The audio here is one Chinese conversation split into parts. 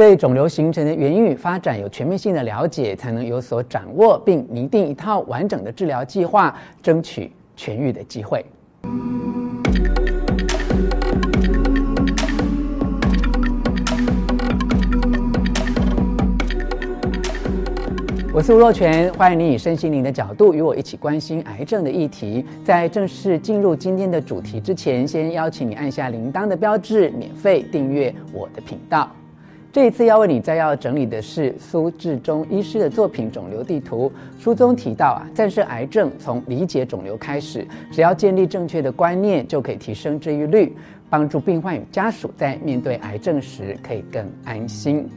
对肿瘤形成的原因与发展有全面性的了解，才能有所掌握，并拟定一套完整的治疗计划，争取痊愈的机会。我是吴若泉，欢迎你以身心灵的角度与我一起关心癌症的议题。在正式进入今天的主题之前，先邀请你按下铃铛的标志，免费订阅我的频道。这一次要为你摘要整理的是苏志忠医师的作品《肿瘤地图》。书中提到啊，战胜癌症从理解肿瘤开始，只要建立正确的观念，就可以提升治愈率，帮助病患与家属在面对癌症时可以更安心。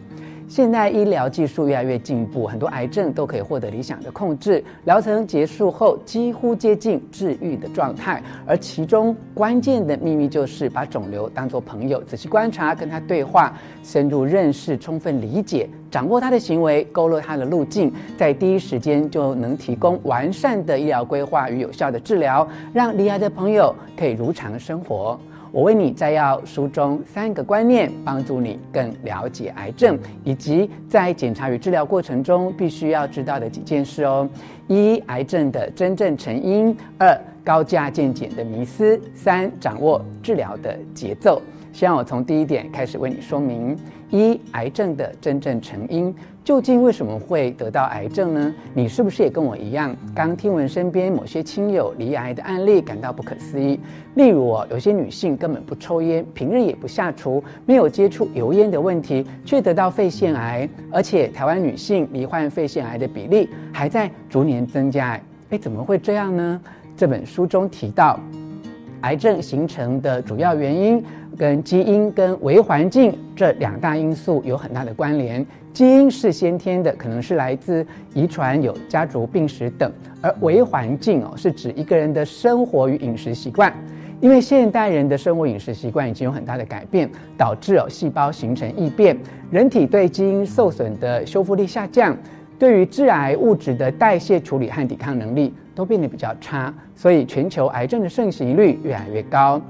现代医疗技术越来越进步，很多癌症都可以获得理想的控制，疗程结束后几乎接近治愈的状态。而其中关键的秘密就是把肿瘤当作朋友，仔细观察，跟他对话，深入认识，充分理解，掌握他的行为，勾勒他的路径，在第一时间就能提供完善的医疗规划与有效的治疗，让罹癌的朋友可以如常生活。我为你摘要书中三个观念，帮助你更了解癌症，以及在检查与治疗过程中必须要知道的几件事哦：一、癌症的真正成因；二、高价健检的迷思；三、掌握治疗的节奏。希望我从第一点开始为你说明：一、癌症的真正成因。究竟为什么会得到癌症呢？你是不是也跟我一样，刚听闻身边某些亲友罹癌的案例，感到不可思议？例如哦，有些女性根本不抽烟，平日也不下厨，没有接触油烟的问题，却得到肺腺癌，而且台湾女性罹患肺腺癌的比例还在逐年增加。哎，怎么会这样呢？这本书中提到，癌症形成的主要原因跟基因跟微环境这两大因素有很大的关联。基因是先天的，可能是来自遗传、有家族病史等；而微环境哦，是指一个人的生活与饮食习惯。因为现代人的生活饮食习惯已经有很大的改变，导致哦细胞形成异变，人体对基因受损的修复力下降，对于致癌物质的代谢处理和抵抗能力都变得比较差，所以全球癌症的盛行率越来越高。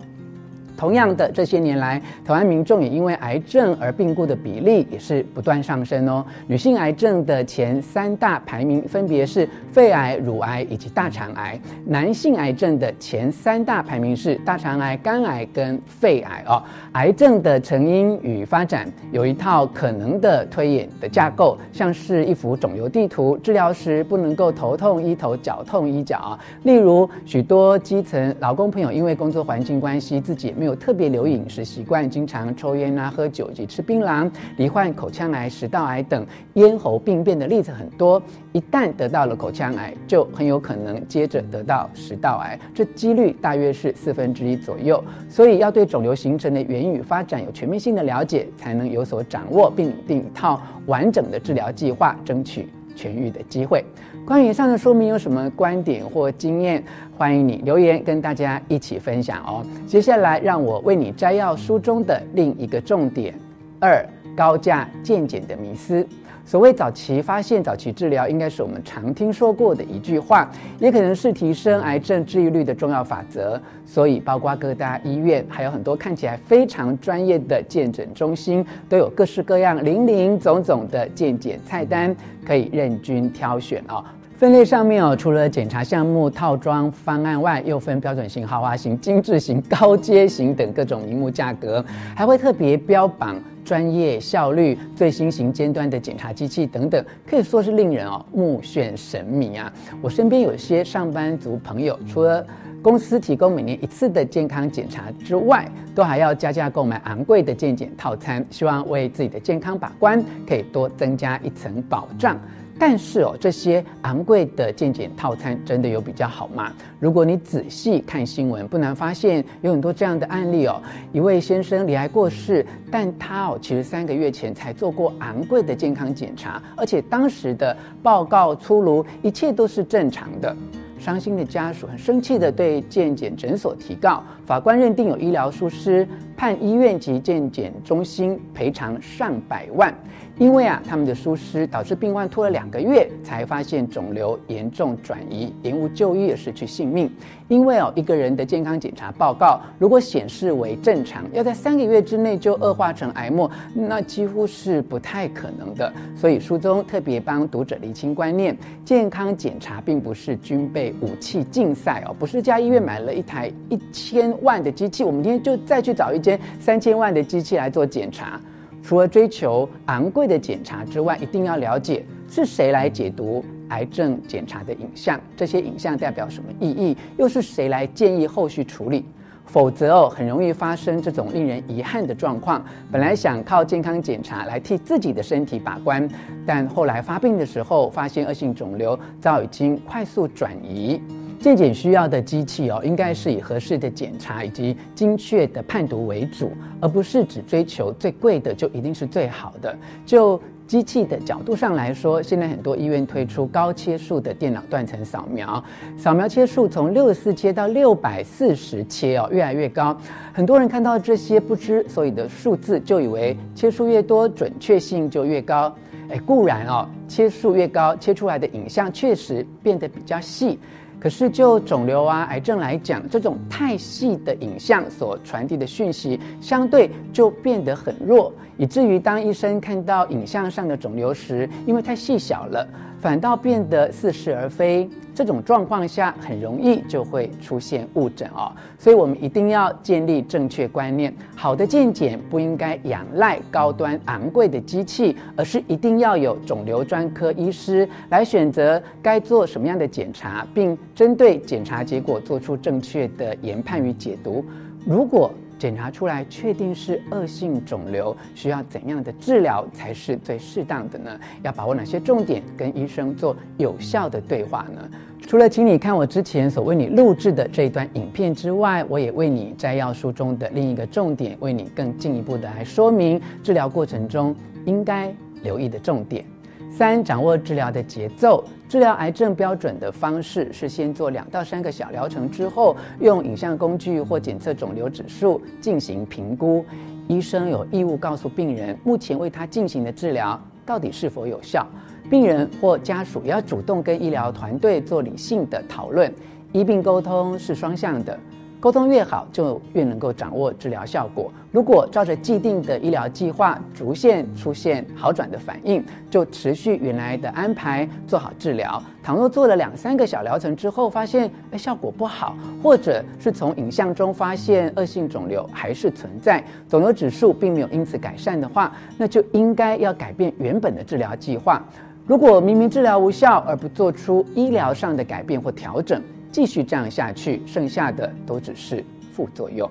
同样的，这些年来，台湾民众也因为癌症而病故的比例也是不断上升哦。女性癌症的前三大排名分别是肺癌、乳癌以及大肠癌；男性癌症的前三大排名是大肠癌、肝癌跟肺癌哦。癌症的成因与发展有一套可能的推演的架构，像是一幅肿瘤地图。治疗时不能够头痛医头，脚痛医脚。例如，许多基层劳工朋友因为工作环境关系，自己也没有特别留饮食习惯，经常抽烟啊、喝酒以及吃槟榔，罹患口腔癌、食道癌等咽喉病变的例子很多。一旦得到了口腔癌，就很有可能接着得到食道癌，这几率大约是四分之一左右。所以要对肿瘤形成的原与发展有全面性的了解，才能有所掌握，并定一套完整的治疗计划，争取痊愈的机会。关于以上的说明有什么观点或经验，欢迎你留言跟大家一起分享哦。接下来让我为你摘要书中的另一个重点：二、高价健检的迷思。所谓早期发现、早期治疗，应该是我们常听说过的一句话，也可能是提升癌症治愈率的重要法则。所以，包括各大医院，还有很多看起来非常专业的健诊中心，都有各式各样、林林总总的健检菜单，可以任君挑选哦。分类上面哦，除了检查项目、套装方案外，又分标准型、豪华型、精致型、高阶型等各种名目价格，还会特别标榜专业、效率、最新型尖端的检查机器等等，可以说是令人哦目眩神迷啊！我身边有些上班族朋友，除了公司提供每年一次的健康检查之外，都还要加价购买昂贵的健检套餐，希望为自己的健康把关，可以多增加一层保障。但是哦，这些昂贵的健检套餐真的有比较好吗？如果你仔细看新闻，不难发现有很多这样的案例哦。一位先生罹癌过世，但他哦其实三个月前才做过昂贵的健康检查，而且当时的报告出炉，一切都是正常的。伤心的家属很生气地对健检诊所提告，法官认定有医疗疏失，判医院及健检中心赔偿上百万。因为啊，他们的疏失导致病患拖了两个月才发现肿瘤严重转移，延误就医，失去性命。因为哦，一个人的健康检查报告如果显示为正常，要在三个月之内就恶化成癌末，那几乎是不太可能的。所以书中特别帮读者厘清观念：健康检查并不是军备武器竞赛哦，不是家医院买了一台一千万的机器，我们今天就再去找一间三千万的机器来做检查。除了追求昂贵的检查之外，一定要了解是谁来解读癌症检查的影像，这些影像代表什么意义，又是谁来建议后续处理？否则哦，很容易发生这种令人遗憾的状况。本来想靠健康检查来替自己的身体把关，但后来发病的时候，发现恶性肿瘤早已经快速转移。健检需要的机器哦，应该是以合适的检查以及精确的判读为主，而不是只追求最贵的就一定是最好的。就机器的角度上来说，现在很多医院推出高切数的电脑断层扫描，扫描切数从六十四切到六百四十切哦，越来越高。很多人看到这些不知所以的数字，就以为切数越多，准确性就越高。哎，固然哦，切数越高，切出来的影像确实变得比较细。可是，就肿瘤啊、癌症来讲，这种太细的影像所传递的讯息，相对就变得很弱，以至于当医生看到影像上的肿瘤时，因为太细小了，反倒变得似是而非。这种状况下，很容易就会出现误诊哦。所以我们一定要建立正确观念：好的健检不应该仰赖高端昂贵的机器，而是一定要有肿瘤专科医师来选择该做什么样的检查，并针对检查结果做出正确的研判与解读。如果检查出来确定是恶性肿瘤，需要怎样的治疗才是最适当的呢？要把握哪些重点，跟医生做有效的对话呢？除了请你看我之前所为你录制的这一段影片之外，我也为你摘要书中的另一个重点，为你更进一步的来说明治疗过程中应该留意的重点。三、掌握治疗的节奏。治疗癌症标准的方式是先做两到三个小疗程之后，用影像工具或检测肿瘤指数进行评估。医生有义务告诉病人，目前为他进行的治疗到底是否有效。病人或家属要主动跟医疗团队做理性的讨论。医病沟通是双向的。沟通越好，就越能够掌握治疗效果。如果照着既定的医疗计划，逐渐出现好转的反应，就持续原来的安排，做好治疗。倘若做了两三个小疗程之后，发现诶效果不好，或者是从影像中发现恶性肿瘤还是存在，肿瘤指数并没有因此改善的话，那就应该要改变原本的治疗计划。如果明明治疗无效，而不做出医疗上的改变或调整，继续这样下去，剩下的都只是副作用。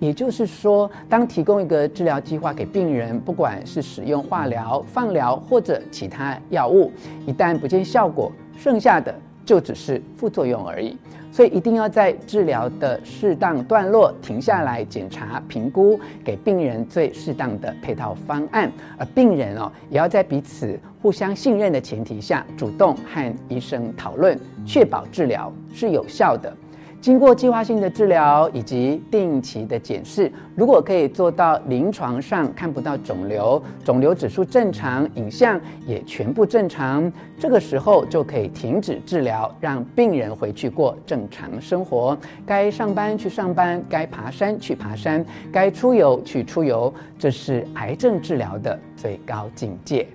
也就是说，当提供一个治疗计划给病人，不管是使用化疗、放疗或者其他药物，一旦不见效果，剩下的就只是副作用而已。所以一定要在治疗的适当段落停下来检查、评估，给病人最适当的配套方案。而病人哦，也要在彼此互相信任的前提下，主动和医生讨论，确保治疗是有效的。经过计划性的治疗以及定期的检视，如果可以做到临床上看不到肿瘤，肿瘤指数正常，影像也全部正常，这个时候就可以停止治疗，让病人回去过正常生活。该上班去上班，该爬山去爬山，该出游去出游，这是癌症治疗的最高境界。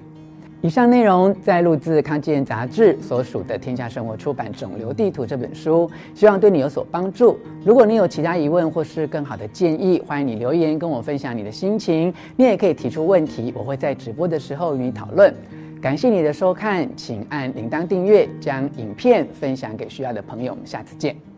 以上内容在录自康健杂志所属的天下生活出版《肿瘤地图》这本书，希望对你有所帮助。如果你有其他疑问或是更好的建议，欢迎你留言跟我分享你的心情。你也可以提出问题，我会在直播的时候与你讨论。感谢你的收看，请按铃铛订阅，将影片分享给需要的朋友。我们下次见。